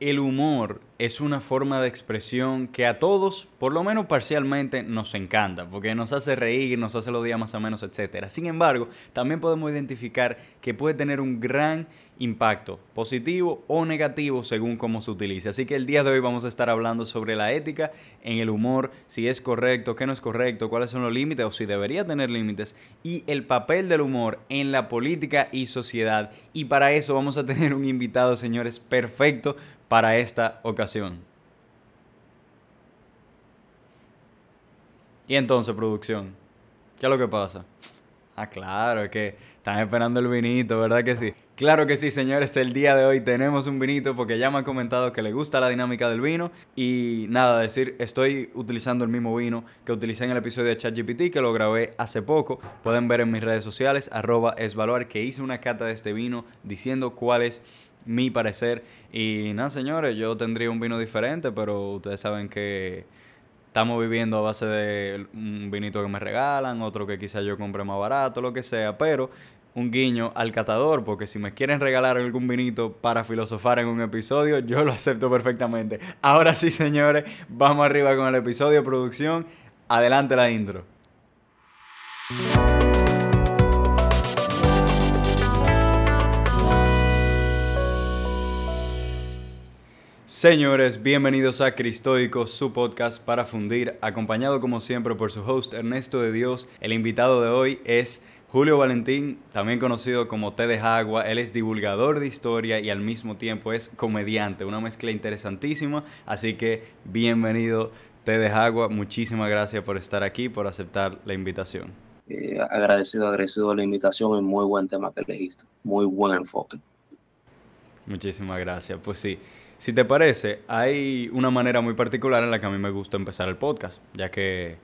el humor es una forma de expresión que a todos, por lo menos parcialmente, nos encanta, porque nos hace reír, nos hace los días más o menos, etc. Sin embargo, también podemos identificar que puede tener un gran impacto, positivo o negativo según cómo se utilice. Así que el día de hoy vamos a estar hablando sobre la ética en el humor, si es correcto, qué no es correcto, cuáles son los límites o si debería tener límites y el papel del humor en la política y sociedad. Y para eso vamos a tener un invitado, señores, perfecto para esta ocasión. Y entonces, producción, ¿qué es lo que pasa? Ah, claro, es que están esperando el vinito, ¿verdad que sí? Claro que sí, señores, el día de hoy tenemos un vinito porque ya me han comentado que le gusta la dinámica del vino y nada, decir, estoy utilizando el mismo vino que utilicé en el episodio de ChatGPT que lo grabé hace poco. Pueden ver en mis redes sociales, arroba esvaluar, que hice una cata de este vino diciendo cuál es mi parecer. Y nada, señores, yo tendría un vino diferente, pero ustedes saben que estamos viviendo a base de un vinito que me regalan, otro que quizá yo compre más barato, lo que sea, pero un guiño al catador, porque si me quieren regalar algún vinito para filosofar en un episodio, yo lo acepto perfectamente. Ahora sí, señores, vamos arriba con el episodio producción. Adelante la intro. Señores, bienvenidos a Cristoico, su podcast para fundir, acompañado como siempre por su host Ernesto de Dios. El invitado de hoy es Julio Valentín, también conocido como Té de Agua, él es divulgador de historia y al mismo tiempo es comediante, una mezcla interesantísima, así que bienvenido Té de Agua, muchísimas gracias por estar aquí, por aceptar la invitación. Eh, agradecido, agradecido la invitación y muy buen tema que elegiste, muy buen enfoque. Muchísimas gracias, pues sí. Si te parece, hay una manera muy particular en la que a mí me gusta empezar el podcast, ya que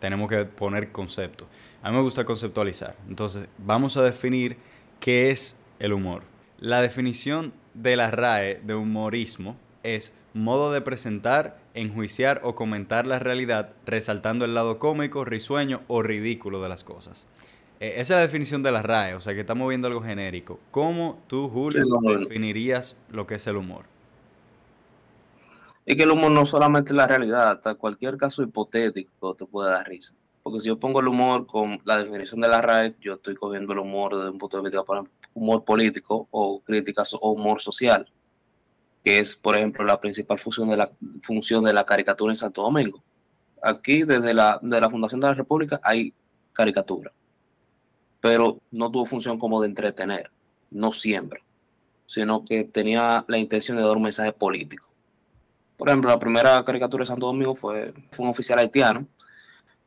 tenemos que poner conceptos. A mí me gusta conceptualizar. Entonces, vamos a definir qué es el humor. La definición de la RAE de humorismo es modo de presentar, enjuiciar o comentar la realidad resaltando el lado cómico, risueño o ridículo de las cosas. E, esa es la definición de la RAE, o sea que estamos viendo algo genérico. ¿Cómo tú, Julio, definirías lo que es el humor? Es que el humor no solamente es la realidad, hasta cualquier caso hipotético te puede dar risa. Porque si yo pongo el humor con la definición de la RAE, yo estoy cogiendo el humor desde un punto de vista, por humor político o críticas o humor social, que es, por ejemplo, la principal función de la, función de la caricatura en Santo Domingo. Aquí, desde la, de la Fundación de la República, hay caricatura, pero no tuvo función como de entretener, no siempre, sino que tenía la intención de dar un mensaje político. Por ejemplo, la primera caricatura de Santo Domingo fue, fue un oficial haitiano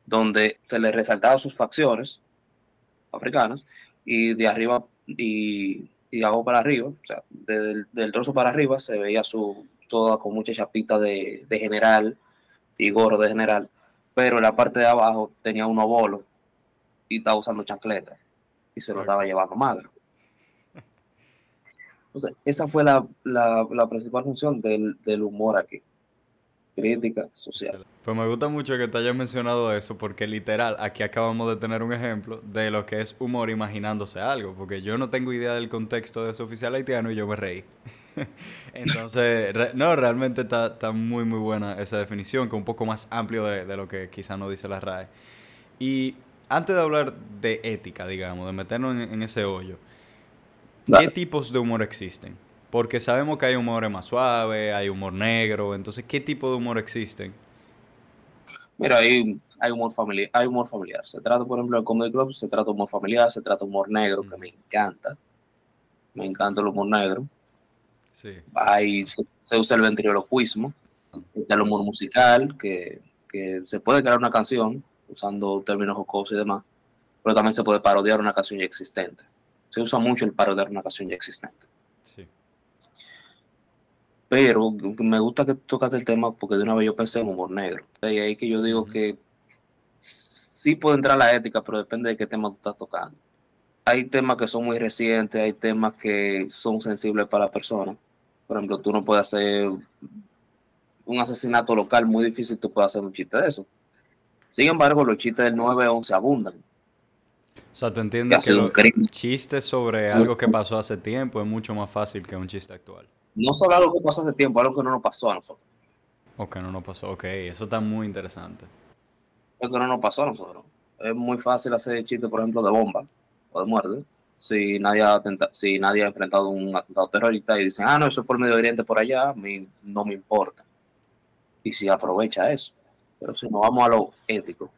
donde se le resaltaban sus facciones africanas y de arriba y, y hago para arriba, o sea, del, del, trozo para arriba se veía su toda con mucha chapita de, de, general y gorro de general, pero en la parte de abajo tenía un bolo y estaba usando chancleta y se lo estaba llevando magro. Entonces, esa fue la, la, principal función del, del humor aquí crítica social. Pues me gusta mucho que te hayas mencionado eso, porque literal, aquí acabamos de tener un ejemplo de lo que es humor imaginándose algo, porque yo no tengo idea del contexto de ese oficial haitiano y yo me reí. Entonces, no, realmente está, está, muy, muy buena esa definición, que es un poco más amplio de, de lo que quizá no dice la RAE. Y antes de hablar de ética, digamos, de meternos en ese hoyo, ¿qué tipos de humor existen? Porque sabemos que hay humor más suave, hay humor negro. Entonces, ¿qué tipo de humor existen? Mira, hay, hay humor familiar, hay humor familiar. Se trata, por ejemplo, del Comedy Club, se trata humor familiar, se trata humor negro, que me encanta. Me encanta el humor negro. Sí. Hay, se usa el ventriloquismo, el humor musical, que, que se puede crear una canción usando términos jocosos y demás, pero también se puede parodiar una canción ya existente. Se usa mucho el parodiar una canción ya existente. Sí pero me gusta que tocaste el tema porque de una vez yo pensé en humor negro. Y ahí que yo digo que sí puede entrar la ética, pero depende de qué tema tú estás tocando. Hay temas que son muy recientes, hay temas que son sensibles para la persona. Por ejemplo, tú no puedes hacer un asesinato local muy difícil, tú puedes hacer un chiste de eso. Sin embargo, los chistes del 9-11 abundan. O sea, tú entiendes que, que los chistes sobre algo que pasó hace tiempo es mucho más fácil que un chiste actual. no solo algo que pasó hace tiempo, algo que no nos pasó a nosotros. O que no nos pasó, ok, eso está muy interesante. Algo que no nos pasó a nosotros. Es muy fácil hacer chistes, por ejemplo, de bomba o de muerte. Si nadie ha, si nadie ha enfrentado un atentado terrorista y dicen, ah, no, eso es por Medio Oriente, por allá, mí no me importa. Y si aprovecha eso. Pero si no vamos a lo ético,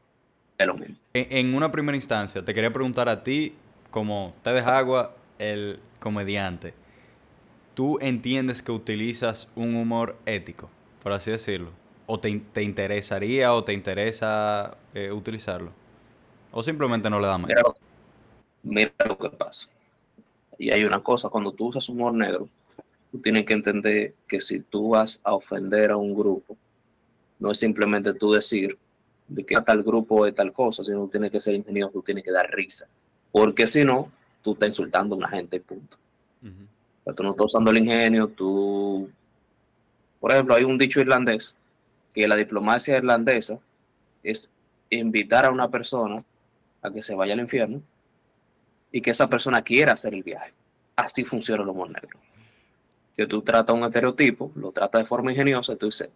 es lo mismo. En, en una primera instancia, te quería preguntar a ti, como te deja agua, el comediante, ¿tú entiendes que utilizas un humor ético, por así decirlo? ¿O te, te interesaría o te interesa eh, utilizarlo? ¿O simplemente no le da más? Mira, mira lo que pasa. Y hay una cosa, cuando tú usas humor negro, tú tienes que entender que si tú vas a ofender a un grupo, no es simplemente tú decir de que tal grupo es tal cosa, sino tú tienes que ser ingenioso, tú tienes que dar risa. Porque si no, tú estás insultando a una gente, punto. Ujú. O sea, tú no estás usando el ingenio, tú... Por ejemplo, hay un dicho irlandés que la diplomacia irlandesa es invitar a una persona a que se vaya al infierno y que esa persona quiera hacer el viaje. Así funciona el humor negro. Que tú tratas un estereotipo, lo tratas de forma ingeniosa, tú dices,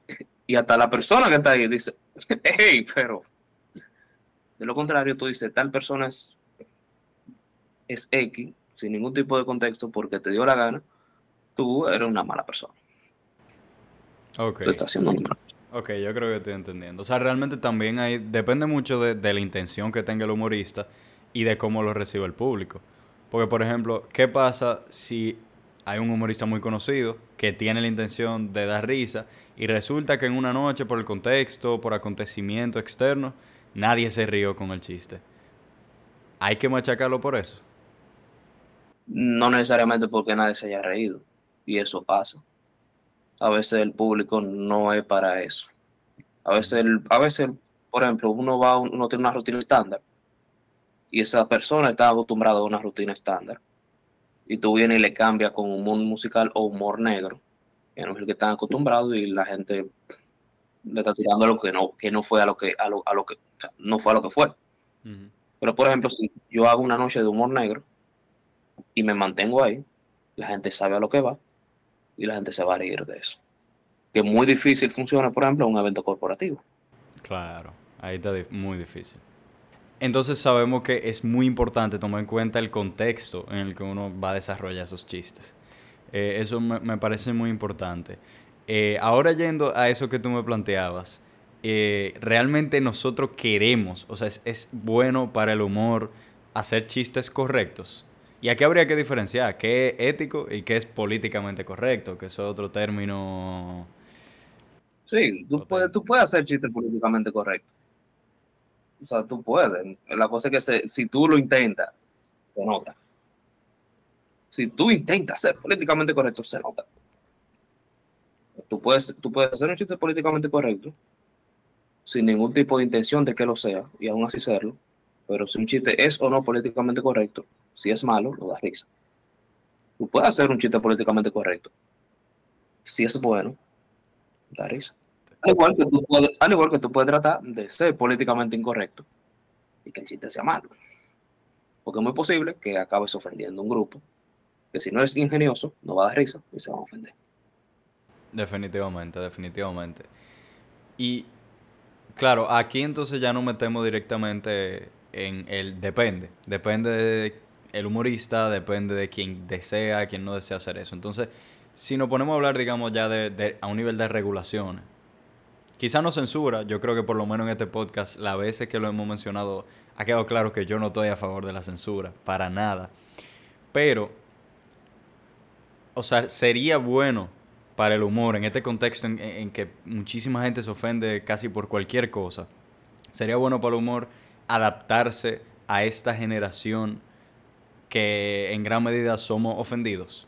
y hasta la persona que está ahí dice, hey, pero de lo contrario, tú dices, tal persona es, es X, sin ningún tipo de contexto, porque te dio la gana, tú eres una mala persona. Ok. Tú estás haciendo una mala Ok, yo creo que estoy entendiendo. O sea, realmente también ahí depende mucho de, de la intención que tenga el humorista y de cómo lo recibe el público. Porque, por ejemplo, ¿qué pasa si hay un humorista muy conocido que tiene la intención de dar risa y resulta que en una noche, por el contexto, por acontecimiento externo, nadie se rió con el chiste? ¿Hay que machacarlo por eso? No necesariamente porque nadie se haya reído, y eso pasa. A veces el público no es para eso. A veces, a veces por ejemplo, uno va, uno tiene una rutina estándar, y esa persona está acostumbrada a una rutina estándar, y tú vienes y le cambias con humor musical o humor negro, que no es el que están acostumbrados, y la gente le está tirando a lo que no, que no fue a lo que, a lo, a lo que, o sea, no fue a lo que fue. Pero, por ejemplo, si yo hago una noche de humor negro y me mantengo ahí, la gente sabe a lo que va y la gente se va a reír de eso. Que muy difícil funciona, por ejemplo, en un evento corporativo. Claro, ahí está muy difícil. Entonces sabemos que es muy importante tomar en cuenta el contexto en el que uno va a desarrollar esos chistes. Eh, eso me, me parece muy importante. Eh, ahora yendo a eso que tú me planteabas, eh, realmente nosotros queremos, o sea, es, es bueno para el humor hacer chistes correctos. Y aquí habría que diferenciar qué es ético y qué es políticamente correcto, que eso es otro término Sí, tú puedes, tú puedes hacer chistes políticamente correctos. O sea, tú puedes. La cosa es que si tú lo intentas, se nota. Si tú intentas ser políticamente correcto, se nota. Tú puedes, tú puedes hacer un chiste políticamente correcto sin ningún tipo de intención de que lo sea y aún así serlo. Pero si un chiste es o no políticamente correcto, si es malo, lo da risa. Tú puedes hacer un chiste políticamente correcto. Si es bueno, da risa. Al igual, que tú puedes, al igual que tú puedes tratar de ser políticamente incorrecto y que el chiste sea malo. Porque es muy posible que acabes ofendiendo a un grupo que si no es ingenioso, no va a dar risa y se van a ofender. Definitivamente, definitivamente. Y claro, aquí entonces ya no metemos directamente en el depende. Depende de el humorista, depende de quien desea, quien no desea hacer eso. Entonces, si nos ponemos a hablar, digamos, ya de- a un nivel de regulaciones, quizá no censura, yo creo que por lo menos en este podcast, las veces que lo hemos mencionado, ha quedado claro que yo no estoy a favor de la censura, para nada. Pero, o sea, sería bueno para el humor en este contexto en, que muchísima gente se ofende casi por cualquier cosa. Sería bueno para el humor adaptarse a esta generación que en gran medida somos ofendidos.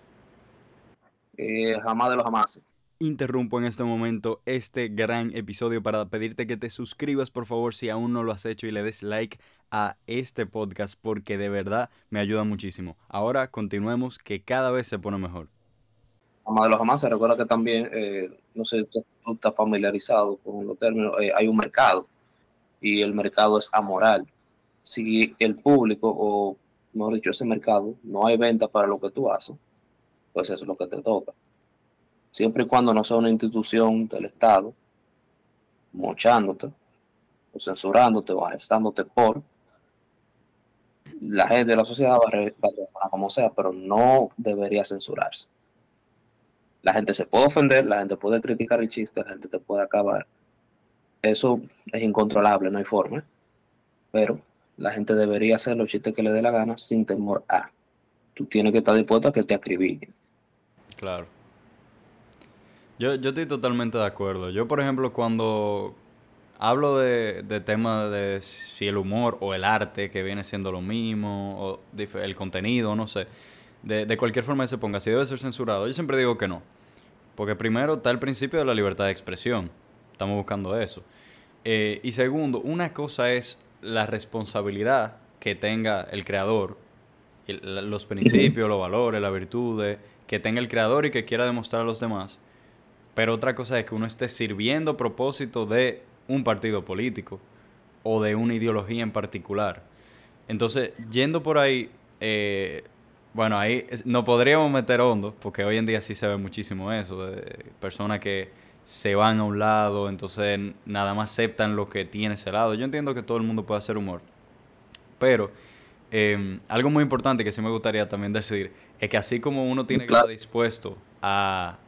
Eh, jamás de los jamás. Interrumpo en este momento este gran episodio para pedirte que te suscribas por favor si aún no lo has hecho y le des like a este podcast porque de verdad me ayuda muchísimo. Ahora continuemos que cada vez se pone mejor. Jamás de los jamás. Recuerda que también, eh, no sé tú estás familiarizado con los términos, eh, hay un mercado y el mercado es amoral. Si el público, o mejor dicho, ese mercado, no hay venta para lo que tú haces, pues eso es lo que te toca. Siempre y cuando no sea una institución del Estado, mochándote, o censurándote, o arrestándote por, la gente de la sociedad va a como sea, pero no debería censurarse. La gente se puede ofender, la gente puede criticar el chiste, la gente te puede acabar. Eso es incontrolable, no hay forma. Pero la gente debería hacer los chistes que le dé la gana sin temor a. Tú tienes que estar dispuesto a que te acribillen. Claro. Yo, yo estoy totalmente de acuerdo. Yo, por ejemplo, cuando hablo de, de temas de si el humor o el arte, que viene siendo lo mismo, o el contenido, no sé, de, de cualquier forma que se ponga, si debe ser censurado, yo siempre digo que no. Porque primero está el principio de la libertad de expresión. Estamos buscando eso. Eh, y segundo, una cosa es la responsabilidad que tenga el creador, los principios, los valores, las virtudes, que tenga el creador y que quiera demostrar a los demás. Pero otra cosa es que uno esté sirviendo propósito de un partido político o de una ideología en particular. Entonces, yendo por ahí, eh, bueno, ahí no podríamos meter hondo, porque hoy en día sí se ve muchísimo eso, de personas que se van a un lado, entonces nada más aceptan lo que tiene ese lado. Yo entiendo que todo el mundo puede hacer humor, pero em, algo muy importante que sí me gustaría también decir es que así como uno tiene que estar dispuesto a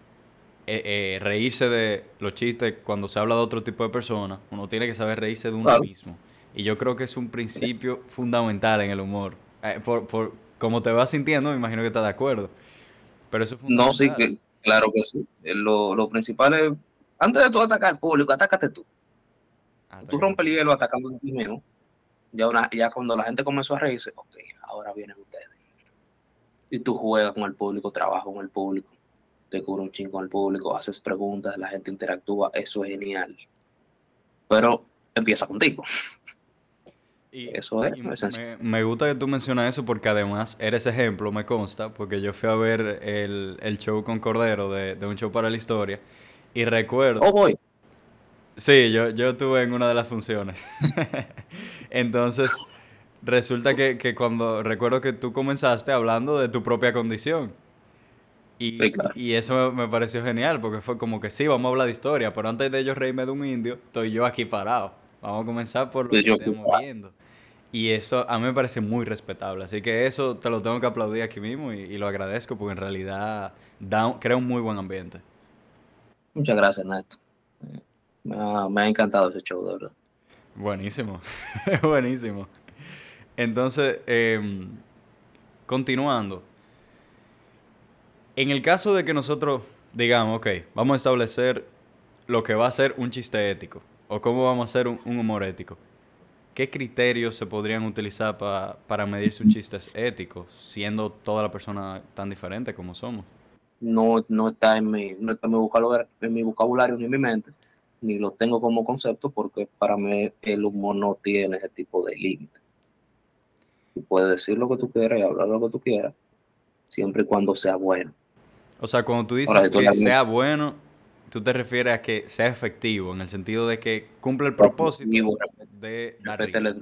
eh, eh, reírse de los chistes cuando se habla de otro tipo de personas, uno tiene que saber reírse de uno mismo. Y yo creo que es un principio fundamental en el humor. Eh, por, por, como te vas sintiendo, me imagino que estás de acuerdo. Pero eso es No, sí, que, claro que sí. Lo, lo principal es, antes de tú atacar al público, atácate tú. tú rompes el hielo atacando a ti mismo. Ya, una, ya cuando la gente comenzó a reírse, ok, ahora vienen ustedes. Y tú juegas con el público, trabajas con el público, te cubre un chingo el público, haces preguntas, la gente interactúa, eso es genial. Pero empieza contigo. Y, eso es. me, gusta que tú mencionas eso porque además eres ejemplo, me consta, porque yo fui a ver el, el show con Cordero de, de, un show para la historia y recuerdo... Oh, voy. Sí, yo, yo estuve en una de las funciones. Entonces, resulta que, que, cuando recuerdo que tú comenzaste hablando de tu propia condición. Y, y eso me, pareció genial, porque fue como que sí, vamos a hablar de historia, pero antes de yo reírme de un indio, estoy yo aquí parado. Vamos a comenzar por lo que estamos viendo. Y eso a mí me parece muy respetable. Así que eso te lo tengo que aplaudir aquí mismo y, lo agradezco porque en realidad da, crea un muy buen ambiente. Muchas gracias, Neto. Me ha, encantado ese show, de verdad. Buenísimo, buenísimo. Entonces, em, continuando. En el caso de que nosotros digamos, ok, vamos a establecer lo que va a ser un chiste ético o cómo vamos a hacer un humor ético. ¿qué criterios se podrían utilizar para medirse un chiste ético, siendo toda la persona tan diferente como somos? No, no, está en mi, no está en mi vocabulario ni en mi mente, ni lo tengo como concepto porque para mí el humor no tiene ese tipo de límite. Tú puedes decir lo que tú quieras y hablar lo que tú quieras, siempre y cuando sea bueno. O sea, cuando tú dices que sea bueno, tú te refieres a que sea efectivo, en el sentido de que cumple el propósito de dar risa.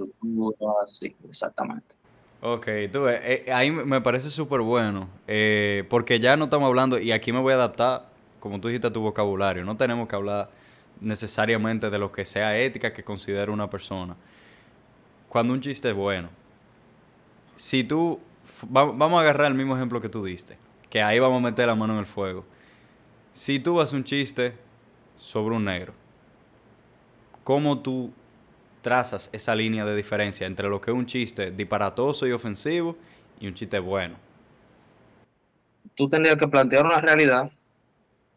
sí, exactamente. Ok, tú eh, ahí me parece súper bueno, eh, porque ya no estamos hablando, y aquí me voy a adaptar, como tú dijiste, a tu vocabulario, no tenemos que hablar necesariamente de lo que sea ética que considere una persona. Cuando un chiste es bueno, si tú, vamos a agarrar el mismo ejemplo que tú diste, que ahí vamos a meter la mano en el fuego si tú haces un chiste sobre un negro, ¿cómo tú trazas esa línea de diferencia entre lo que es un chiste disparatoso y ofensivo y un chiste bueno? Tú tendrías que plantear una realidad.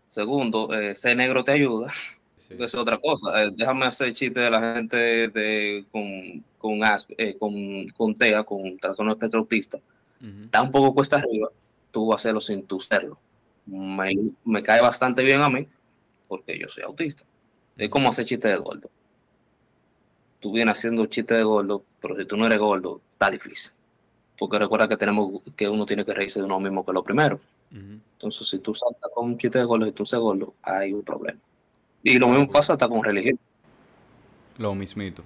Segundo, eh, ser negro te ayuda. Eso es otra cosa. Eh, déjame hacer chiste de la gente de, con, con, eh, con, con TEA, con trastorno espectro autista. Tampoco cuesta arriba. Tú vas a hacerlo sin tú serlo me, cae bastante bien a mí, porque yo soy autista. Es como hacer chiste de gordo. Tú vienes haciendo chiste de gordo, pero si tú no eres gordo, está difícil. Porque recuerda que tenemos que uno tiene que reírse de uno mismo que lo primero. Entonces, si tú saltas con un chiste de gordo y tú eres gordo, hay un problema. Y lo mismo pasa hasta con religión. Lo mismito.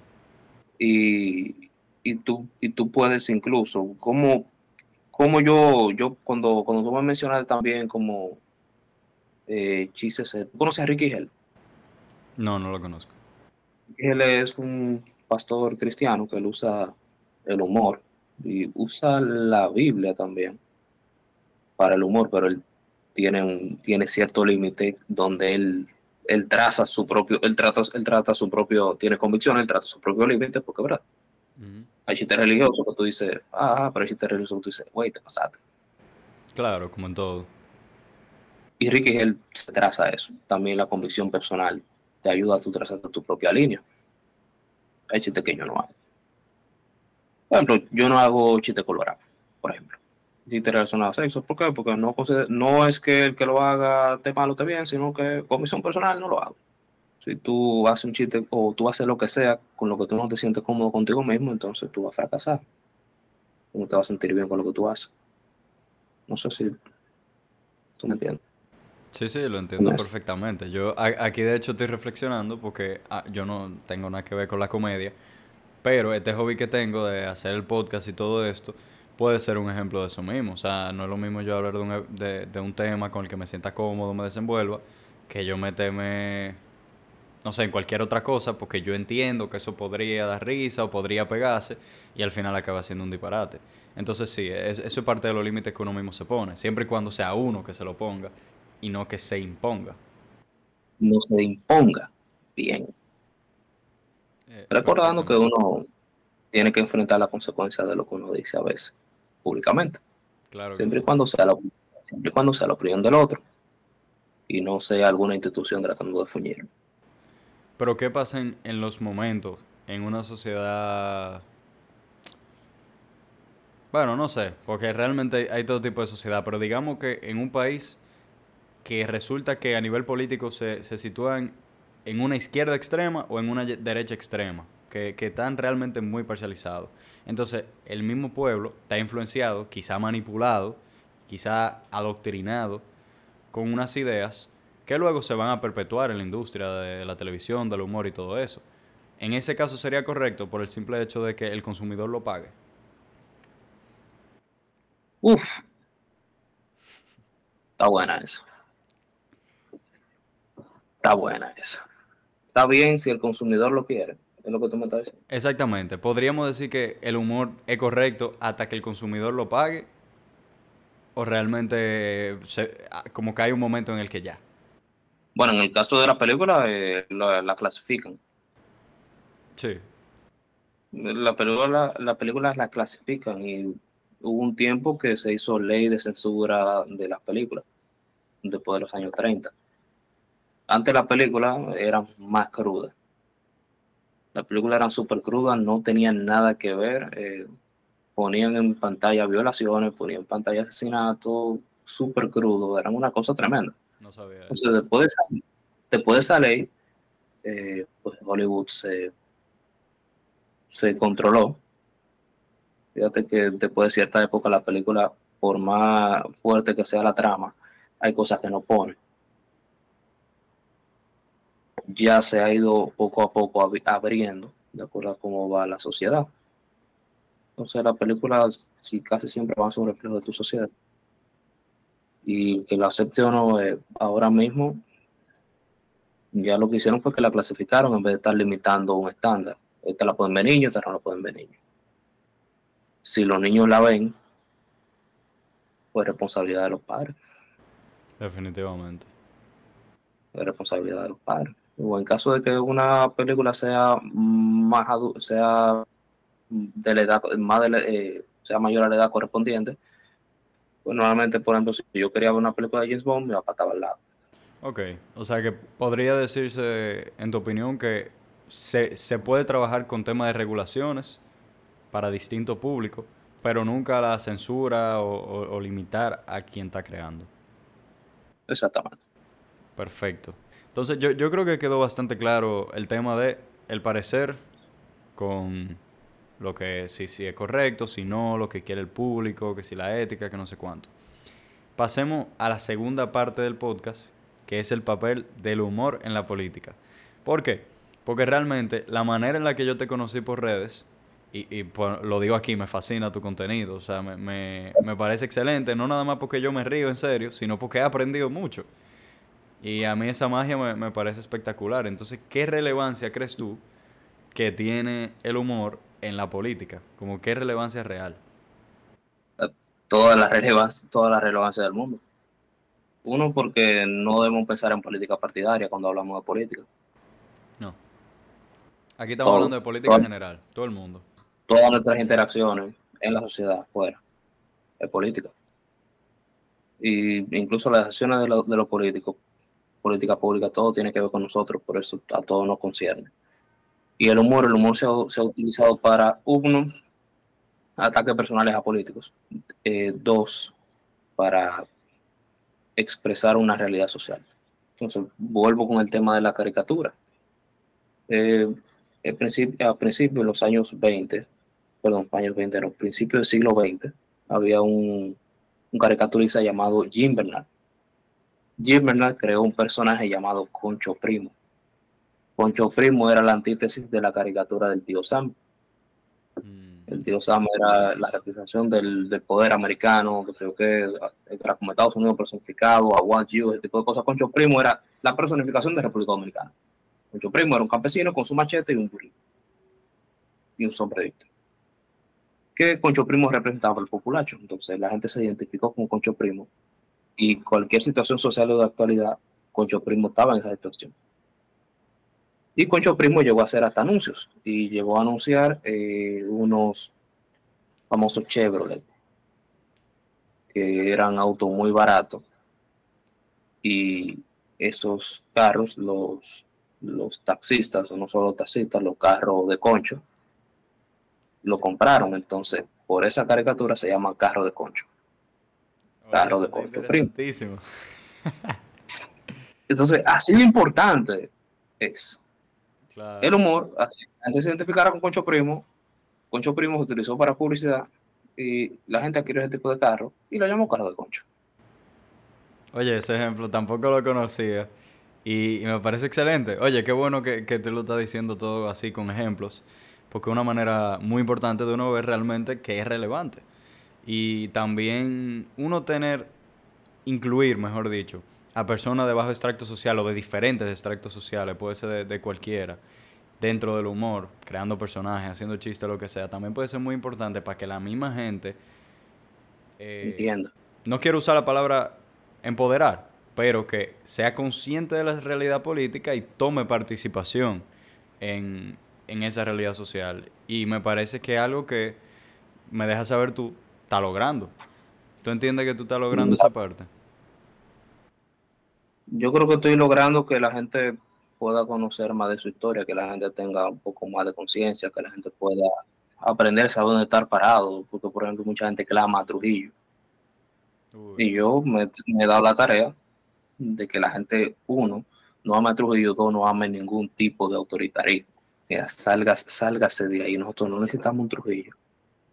Y, y, tú, y tú puedes incluso, como como yo, yo cuando, cuando tú me mencionaste también como eh, chistes. ¿Tú conoces a Ricky Hell? No, no lo conozco. Él es un pastor cristiano que él usa el humor y usa la Biblia también para el humor, pero él tiene, un, tiene cierto límite donde él, él traza su propio, él trata, él trata su propio, tiene convicción, él trata su propio límite, porque verdad. Hay chistes religiosos que tú dices, ah, pero hay chistes religiosos que tú dices, güey, te pasaste. Claro, como en todo. Y Ricky él se traza eso. También la convicción personal te ayuda a tú trazar tu propia línea. Hay chistes que yo no hago. Por ejemplo, yo no hago chistes colorados, por ejemplo. Chistes relacionados a sexo. ¿Por qué? Porque no, no es que el que lo haga te malo o te bien, sino que convicción personal no lo hago. Si tú haces un chiste o tú haces lo que sea con lo que tú no te sientes cómodo contigo mismo, entonces tú vas a fracasar. No te vas a sentir bien con lo que tú haces. No sé si tú me entiendes. Sí, sí, lo entiendo perfectamente. Yo aquí de hecho estoy reflexionando porque ah, yo no tengo nada que ver con la comedia, pero este hobby que tengo de hacer el podcast y todo esto puede ser un ejemplo de eso mismo. O sea, no es lo mismo yo hablar de un, de, de un tema con el que me sienta cómodo, me desenvuelva, que yo me teme no sé, en cualquier otra cosa, porque yo entiendo que eso podría dar risa o podría pegarse y al final acaba siendo un disparate. Entonces sí, eso es parte de los límites que uno mismo se pone, siempre y cuando sea uno que se lo ponga y no que se imponga. No se imponga, bien. Eh, Recordando que uno tiene que enfrentar la consecuencia de lo que uno dice a veces, públicamente. Claro siempre, y cuando sea la, siempre y cuando sea la opinión del otro y no sea alguna institución tratando de fuñir. Pero ¿qué pasa en, los momentos en una sociedad... Bueno, no sé, porque realmente hay todo tipo de sociedad, pero digamos que en un país que resulta que a nivel político se, se sitúan en una izquierda extrema o en una derecha extrema, que, que, están realmente muy parcializados. Entonces, el mismo pueblo está influenciado, quizá manipulado, quizá adoctrinado con unas ideas que luego se van a perpetuar en la industria de la televisión, del humor y todo eso. En ese caso sería correcto por el simple hecho de que el consumidor lo pague. Uf. Está buena eso. Está buena eso. Está bien si el consumidor lo quiere. Es lo que tú me estás diciendo. Exactamente. Podríamos decir que el humor es correcto hasta que el consumidor lo pague. O realmente como que hay un momento en el que ya. Bueno, en el caso de la película, eh, la, clasifican. Sí. La película, la película la clasifican y hubo un tiempo que se hizo ley de censura de las películas, después de los años 30. Antes la película eran más crudas. Las películas eran súper crudas, no tenían nada que ver. Eh, ponían en pantalla violaciones, ponían en pantalla asesinatos, súper crudo, eran una cosa tremenda. No sabía. Entonces, después de esa, después de esa ley, eh, pues Hollywood se, se controló. Fíjate que después de cierta época la película, por más fuerte que sea la trama, hay cosas que no pone. Ya se ha ido poco a poco abriendo, de acuerdo a cómo va la sociedad. Entonces la película sí, casi siempre va a ser un reflejo de tu sociedad y que lo acepte o no eh, ahora mismo, ya lo que hicieron fue que la clasificaron en vez de estar limitando un estándar. Esta la pueden ver niños, esta no la pueden ver niños. Si los niños la ven, pues responsabilidad de los padres. Definitivamente. Es responsabilidad de los padres. O en caso de que una película sea más sea de la edad, más de eh, sea mayor a la edad correspondiente, pues normalmente, por ejemplo, si yo quería ver una película de James Bond, me papá estaba al lado. Ok, o sea que podría decirse, en tu opinión, que se, se puede trabajar con temas de regulaciones para distintos públicos, pero nunca la censura o, o, limitar a quien está creando. Exactamente. Perfecto. Entonces yo, yo creo que quedó bastante claro el tema de el parecer con lo que si, si es correcto, si no, lo que quiere el público, que si la ética, que no sé cuánto. Pasemos a la segunda parte del podcast, que es el papel del humor en la política. ¿Por qué? Porque realmente la manera en la que yo te conocí por redes, y, y pues, lo digo aquí, me fascina tu contenido, o sea, me, me, me parece excelente, no nada más porque yo me río en serio, sino porque he aprendido mucho. Y a mí esa magia me, me parece espectacular. Entonces, ¿qué relevancia crees tú que tiene el humor en la política? Como qué relevancia real. Toda la relevancia, toda la relevancia del mundo. Uno, porque no debemos pensar en política partidaria cuando hablamos de política. No. Aquí estamos hablando de política en general, todo el mundo. Todas nuestras interacciones en la sociedad, fuera, es política. Y incluso las acciones de, de los políticos, política pública, todo tiene que ver con nosotros, por eso a todos nos concierne. Y el humor, el humor se ha, utilizado para, uno, ataques personales a políticos. Eh, dos, para expresar una realidad social. Entonces, vuelvo con el tema de la caricatura. Eh, principio, a principios de los años 20, perdón, años 20, no, principios del siglo XX, había un, un caricaturista llamado Jim Bernard. Jim Bernard creó un personaje llamado Concho Primo. Concho Primo era la antítesis de la caricatura del tío Sam. Mm. El tío Sam era la representación del, poder americano, que creo que era como Estados Unidos personificado, a Want You, ese tipo de cosas. Concho Primo era la personificación de República Dominicana. Concho Primo era un campesino con su machete y un burrito. Y un sombrerito. Que Concho Primo representaba el populacho. Entonces la gente se identificó con Concho Primo. Y cualquier situación social o de actualidad, Concho Primo estaba en esa situación. Y Concho Primo llegó a hacer hasta anuncios y llegó a anunciar eh, unos famosos Chevrolet, que eran autos muy baratos. Y esos carros, los, los taxistas, o no solo taxistas, los carros de Concho, lo compraron. Entonces, por esa caricatura se llama carro de Concho. Carro de Concho Primo. Entonces, así lo importante es el humor, así, antes se identificara con Concho Primo, Concho Primo se utilizó para publicidad y la gente adquirió ese tipo de carro y lo llamó carro de Concho. Oye, ese ejemplo tampoco lo conocía y, me parece excelente. Oye, qué bueno que, que te lo está diciendo todo así con ejemplos, porque es una manera muy importante de uno ver realmente que es relevante. Y también uno tener, incluir, mejor dicho, a personas de bajo extracto social o de diferentes extractos sociales, puede ser de, cualquiera, dentro del humor, creando personajes, haciendo chistes, lo que sea, también puede ser muy importante para que la misma gente... Eh, Entienda. No quiero usar la palabra empoderar, pero que sea consciente de la realidad política y tome participación en, en esa realidad social. Y me parece que algo que me deja saber tú, está logrando. ¿Tú entiendes que tú estás logrando esa parte? Yo creo que estoy logrando que la gente pueda conocer más de su historia, que la gente tenga un poco más de conciencia, que la gente pueda aprender a saber dónde estar parado, porque por ejemplo mucha gente clama a Trujillo. Y yo me, he dado la tarea de que la gente, uno, no ame a Trujillo, dos, no ame ningún tipo de autoritarismo. Que salga, sálgase de ahí, nosotros no necesitamos un Trujillo.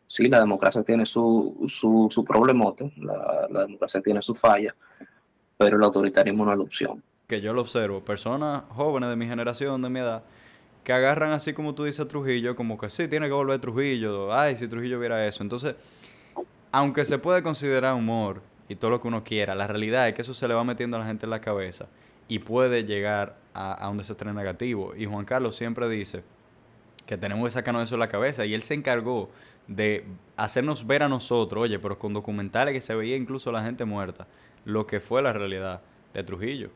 Sí, la democracia tiene su, su, su problemote, la, la democracia tiene su falla, pero el autoritarismo no es la opción. Que yo lo observo, personas jóvenes de mi generación, de mi edad, que agarran así como tú dices Trujillo, como que sí, tiene que volver Trujillo, ay, si Trujillo viera eso. Entonces, aunque se puede considerar humor y todo lo que uno quiera, la realidad es que eso se le va metiendo a la gente en la cabeza y puede llegar a, un desastre negativo. Y Juan Carlos siempre dice que tenemos que sacarnos eso de la cabeza y él se encargó de hacernos ver a nosotros, oye, pero con documentales que se veía incluso la gente muerta lo que fue la realidad de Trujillo.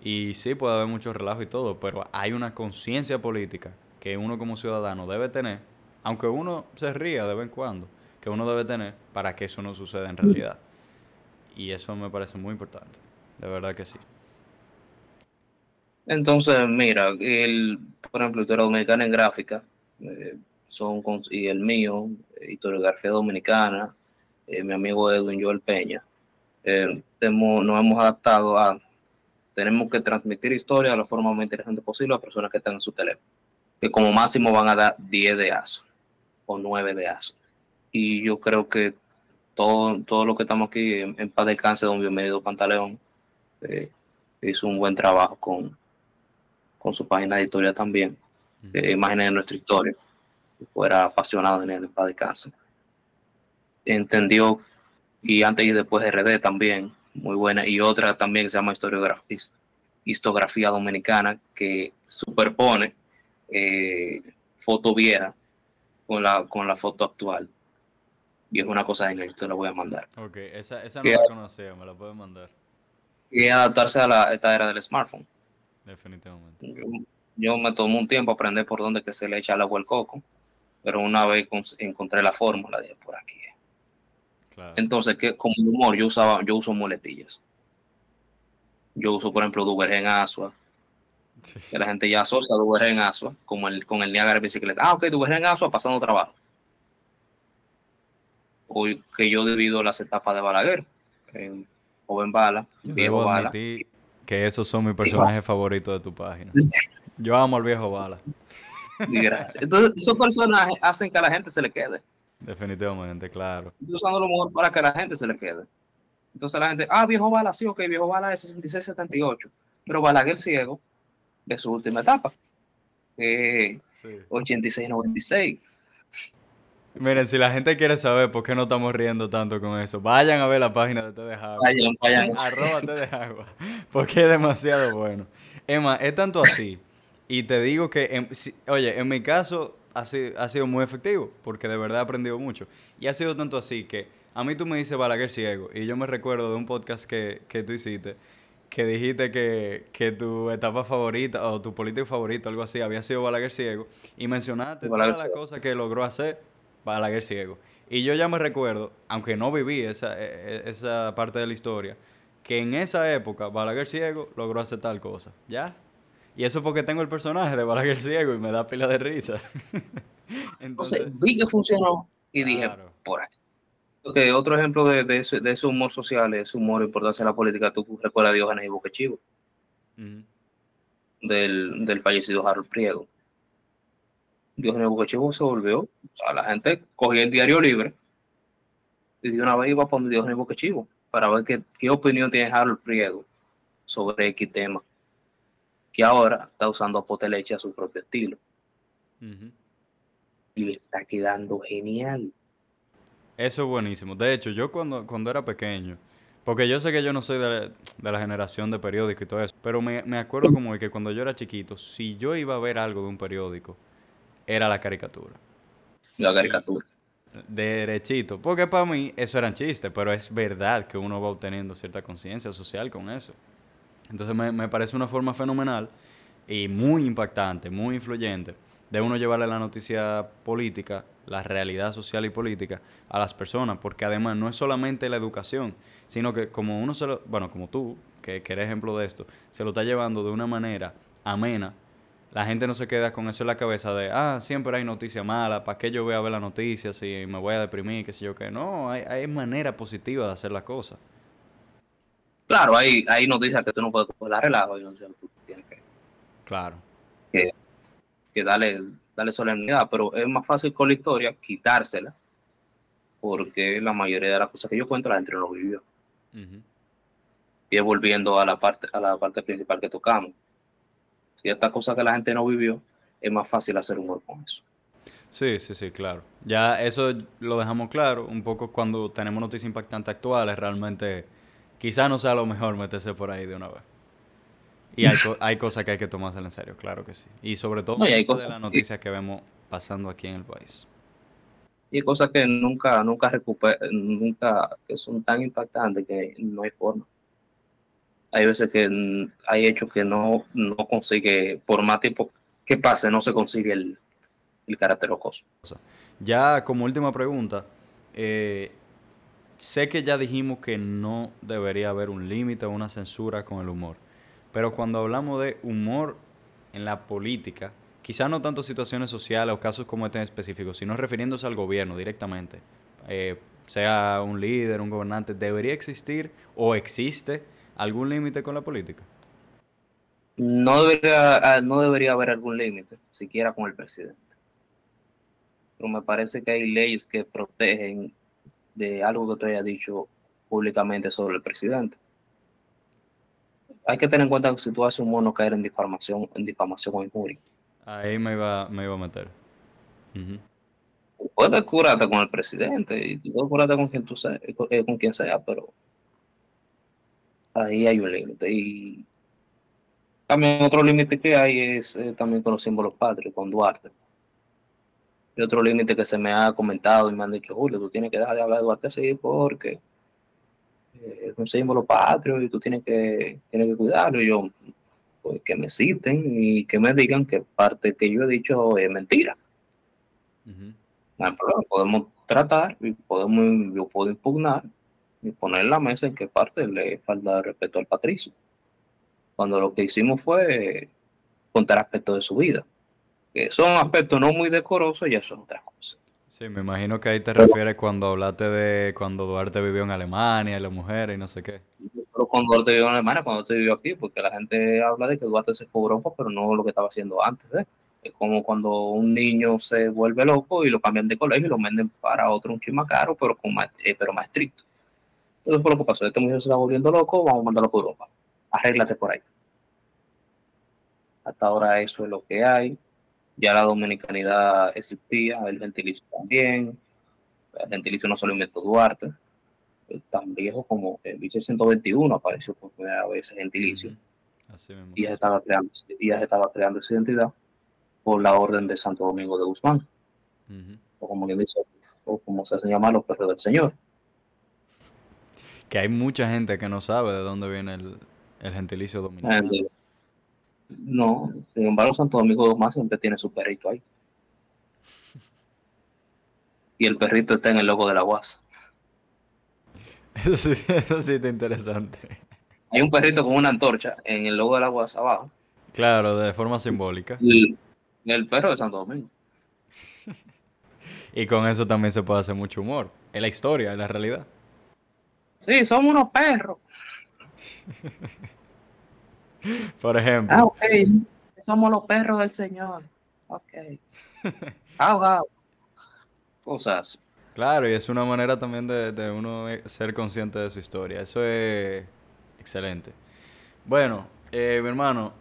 Y sí, puede haber mucho relajo y todo, pero hay una conciencia política que uno como ciudadano debe tener, aunque uno se ría de vez en cuando, que uno debe tener para que eso no suceda en realidad. Y eso me parece muy importante, de verdad que sí. Entonces, mira, el, por ejemplo, Historia Dominicana en Gráfica, eh, son y el mío, Historiografía Dominicana, eh, mi amigo Edwin Joel Peña, eh, nos hemos adaptado a, tenemos que transmitir historia de la forma más interesante posible a personas que están en su teléfono, que como máximo van a dar 10 de ASO o 9 de ASO. Y yo creo que todo, todo lo que estamos aquí en, paz de cáncer, don Bienvenido Pantaleón, eh, hizo un buen trabajo con, con su página de historia también, eh, imágenes de nuestra historia, fuera apasionado en el paz de cáncer. Entendió y antes y después RD también, muy buena, y otra también que se llama Historiografista, histografía dominicana que superpone eh, foto vieja con la, con la foto actual. Y es una cosa genial, te la voy a mandar. Ok, esa, esa no la conocía, me la puedes mandar. Y adaptarse a la, esta era del smartphone. Definitivamente. Yo, me tomé un tiempo aprender por dónde que se le echa el agua al coco, pero una vez encontré la fórmula, de por aquí. Entonces, que como humor, yo usaba, yo uso muletillas. Yo uso, por ejemplo, Duvergen Asua, que la gente ya asocia Duvergen Asua como el, con el Niagara bicicleta. Ah, ok, Duvergen Asua pasando trabajo. O que yo debido a las etapas de Balaguer, en Joven Bala, Viejo Bala. Que esos son mis personajes favoritos de tu página. Yo amo al Viejo Bala. Gracias. Entonces, esos personajes hacen que a la gente se le quede. Definitivamente, claro. Estoy usando lo mejor para que a la gente se le quede. Entonces la gente, ah, viejo Bala, sí, ok, viejo Bala es 66-78. Pero Balaguer ciego de su última etapa. Eh, 86-96. Miren, si la gente quiere saber por qué no estamos riendo tanto con eso, vayan a ver la página de Te. Vayan, vayan. Arroba Te. Porque es demasiado bueno. Emma, es tanto así. Y te digo que, oye, en mi caso ha sido, ha sido muy efectivo, porque de verdad he aprendido mucho. Y ha sido tanto así que a mí tú me dices Balaguer ciego, y yo me recuerdo de un podcast que, que tú hiciste, que dijiste que, que, tu etapa favorita o tu político favorito, algo así, había sido Balaguer ciego, y mencionaste todas las cosas que logró hacer Balaguer ciego. Y yo ya me recuerdo, aunque no viví esa, e, e, esa parte de la historia, que en esa época Balaguer ciego logró hacer tal cosa, ¿ya? Y eso porque tengo el personaje de Balaguer ciego y me da pila de risa. Entonces, vi que funcionó y dije, por aquí. Otro ejemplo de, de, ese, de, ese, humor social, ese humor importante en la política, tú recuerdas a Diógenes y Boquechivo, del, del fallecido Harold Priego. Diógenes Boquechivo se volvió, o sea, la gente cogía el diario libre y de una vez iba a poner Diógenes Boquechivo para ver qué, qué opinión tiene Harold Priego sobre X tema, que ahora está usando Poteleche a su propio estilo. Y le está quedando genial. Eso es buenísimo. De hecho, yo cuando, cuando era pequeño, porque yo sé que yo no soy de, la generación de periódico y todo eso, pero me, me acuerdo como que cuando yo era chiquito, si yo iba a ver algo de un periódico, era la caricatura. La caricatura. Derechito. Porque para mí eso eran chistes, pero es verdad que uno va obteniendo cierta conciencia social con eso. Entonces me, me, parece una forma fenomenal y muy impactante, muy influyente de uno llevarle la noticia política, la realidad social y política a las personas, porque además no es solamente la educación, sino que como uno se lo, bueno, como tú, que, que eres ejemplo de esto, se lo está llevando de una manera amena la gente no se queda con eso en la cabeza de, ah, siempre hay noticias malas, ¿para qué yo voy a ver las noticias si me voy a deprimir, qué sé yo qué? No, hay, hay manera positiva de hacer las cosas. Claro, hay, hay noticias que tú no puedes coger relajo y no tú tienes que... Claro. Que, que darle, darle solemnidad, pero es más fácil con la historia quitársela, porque la mayoría de las cosas que yo cuento la gente no lo vivió. Y es volviendo a la parte, a la parte principal que tocamos si esta cosa que la gente no vivió, es más fácil hacer humor con eso. Sí, sí, sí, claro. Ya eso lo dejamos claro, un poco cuando tenemos noticias impactantes actuales, realmente quizá no sea lo mejor meterse por ahí de una vez. Y hay, hay cosas que hay que tomarse en serio, claro que sí. Y sobre todo de las noticias que vemos pasando aquí en el país. Y cosas que nunca, nunca nunca, que son tan impactantes que no hay forma hay veces que hay hechos que no, no consigue, por más tiempo que pase, no se consigue el, carácter rocoso. Ya como última pregunta, eh, sé que ya dijimos que no debería haber un límite o una censura con el humor, pero cuando hablamos de humor en la política, quizás no tanto situaciones sociales o casos como este en específico, sino refiriéndose al gobierno directamente, eh, sea un líder, un gobernante, ¿debería existir o existe? algún límite con la política? No debería, ah, no debería haber algún límite, siquiera con el presidente. Pero me parece que hay leyes que protegen de algo que te haya dicho públicamente sobre el presidente. Hay que tener en cuenta que si tú haces un mono caer en difamación, en difamación o injuria. Ahí me iba, me iba a meter. Puedes curarte con el presidente y puedes curarte con quien tú sea, con quien sea, pero ahí hay un límite. Y También otro límite que hay es eh, también con los símbolos patrios, con Duarte. Y otro límite que se me ha comentado y me han dicho, Julio, tú tienes que dejar de hablar de Duarte así porque eh, es un símbolo patrio y tú tienes que, tienes que cuidarlo. Y yo, pues que me citen y que me digan que parte que yo he dicho es mentira. No hay problema, podemos tratar y podemos, yo puedo impugnar y poner en la mesa en qué parte le falta respeto al patricio. Cuando lo que hicimos fue contar aspectos de su vida, que son aspectos no muy decorosos y eso es otra cosa. Sí, me imagino que ahí te refieres cuando hablaste de cuando Duarte vivió en Alemania y las mujeres y no sé qué. Pero cuando Duarte vivió en Alemania, cuando Duarte vivió aquí, porque la gente habla de que Duarte se fue a Europa, pero no lo que estaba haciendo antes de. Es como cuando un niño se vuelve loco y lo cambian de colegio y lo venden para otro un chima caro, pero, con más, eh, pero más estricto. Entonces fue lo que pasó. Este mujer se está volviendo loco, vamos a mandarlo por Europa. Arréglate por ahí. Hasta ahora eso es lo que hay. Ya la dominicanidad existía, el gentilicio también. El gentilicio no solo inventó Duarte, tan viejo como el 1621 apareció por primera vez el gentilicio. y, ya estaba creando, y ya se estaba creando esa identidad por la orden de Santo Domingo de Guzmán, o como dice, o como se hacen llamar los perros del Señor. Que hay mucha gente que no sabe de dónde viene el, gentilicio dominicano. No, sin embargo, Santo Domingo de Guzmán siempre tiene su perrito ahí. Y el perrito está en el logo de la UAS. Eso sí, eso sí está interesante. Hay un perrito con una antorcha en el logo de la UAS abajo. Claro, de forma simbólica. El perro de Santo Domingo. y con eso también se puede hacer mucho humor. Es la historia, es la realidad. Sí, somos unos perros. Por ejemplo. Ah, ok. Somos los perros del Señor. Ok. Ahogado. Cosas. Claro, y es una manera también de, de, uno ser consciente de su historia. Eso es excelente. Bueno, eh, mi hermano,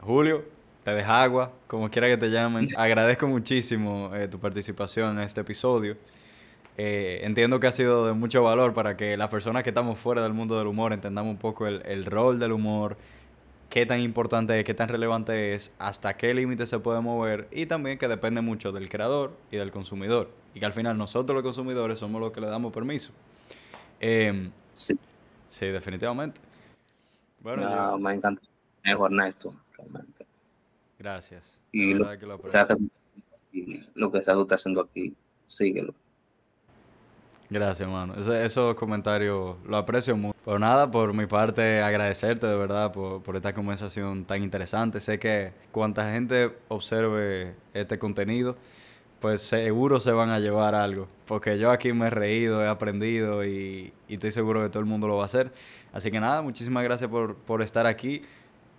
Julio, te deja agua, como quiera que te llamen. Agradezco muchísimo eh, tu participación en este episodio. Eh, entiendo que ha sido de mucho valor para que las personas que estamos fuera del mundo del humor entendamos un poco el, rol del humor, qué tan importante es, qué tan relevante es, hasta qué límite se puede mover y también que depende mucho del creador y del consumidor. Y que al final nosotros los consumidores somos los que le damos permiso. Em, sí. Sí, definitivamente. Bueno, me encanta. Es Ernesto, realmente. Gracias. Y lo, que lo, lo que está haciendo aquí, síguelo. Gracias, hermano. esos comentarios lo aprecio mucho. Por nada, por mi parte, agradecerte de verdad por, esta conversación tan interesante. Sé que cuanta gente observe este contenido, pues seguro se van a llevar algo. Porque yo aquí me he reído, he aprendido y, estoy seguro que todo el mundo lo va a hacer. Así que nada, muchísimas gracias por, por estar aquí.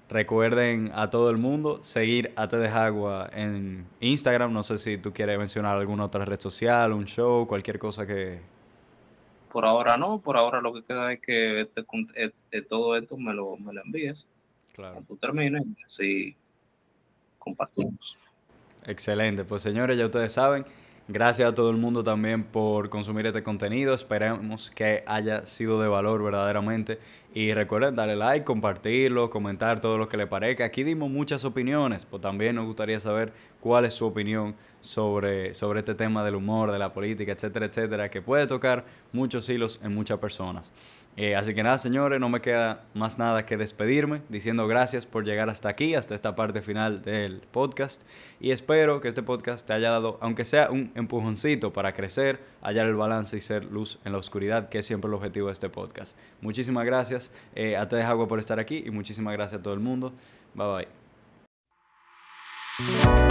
Recuerden a todo el mundo seguir a Te Agua en Instagram. No sé si tú quieres mencionar alguna otra red social, un show, cualquier cosa que... Por ahora no, por ahora lo que queda es que este, este, todo esto me lo, me lo envíes. Claro. Cuando tú termines, así compartimos. Excelente, pues señores, ya ustedes saben. Gracias a todo el mundo también por consumir este contenido. Esperemos que haya sido de valor verdaderamente. Y recuerden darle like, compartirlo, comentar todo lo que le parezca. Aquí dimos muchas opiniones, pero también nos gustaría saber cuál es su opinión sobre, sobre este tema del humor, de la política, etcétera, etcétera, que puede tocar muchos hilos en muchas personas. Eh, así que nada, señores, no me queda más nada que despedirme, diciendo gracias por llegar hasta aquí, hasta esta parte final del podcast. Y espero que este podcast te haya dado, aunque sea un empujoncito para crecer, hallar el balance y ser luz en la oscuridad, que es siempre el objetivo de este podcast. Muchísimas gracias eh, a Te Agua por estar aquí y muchísimas gracias a todo el mundo. Bye bye.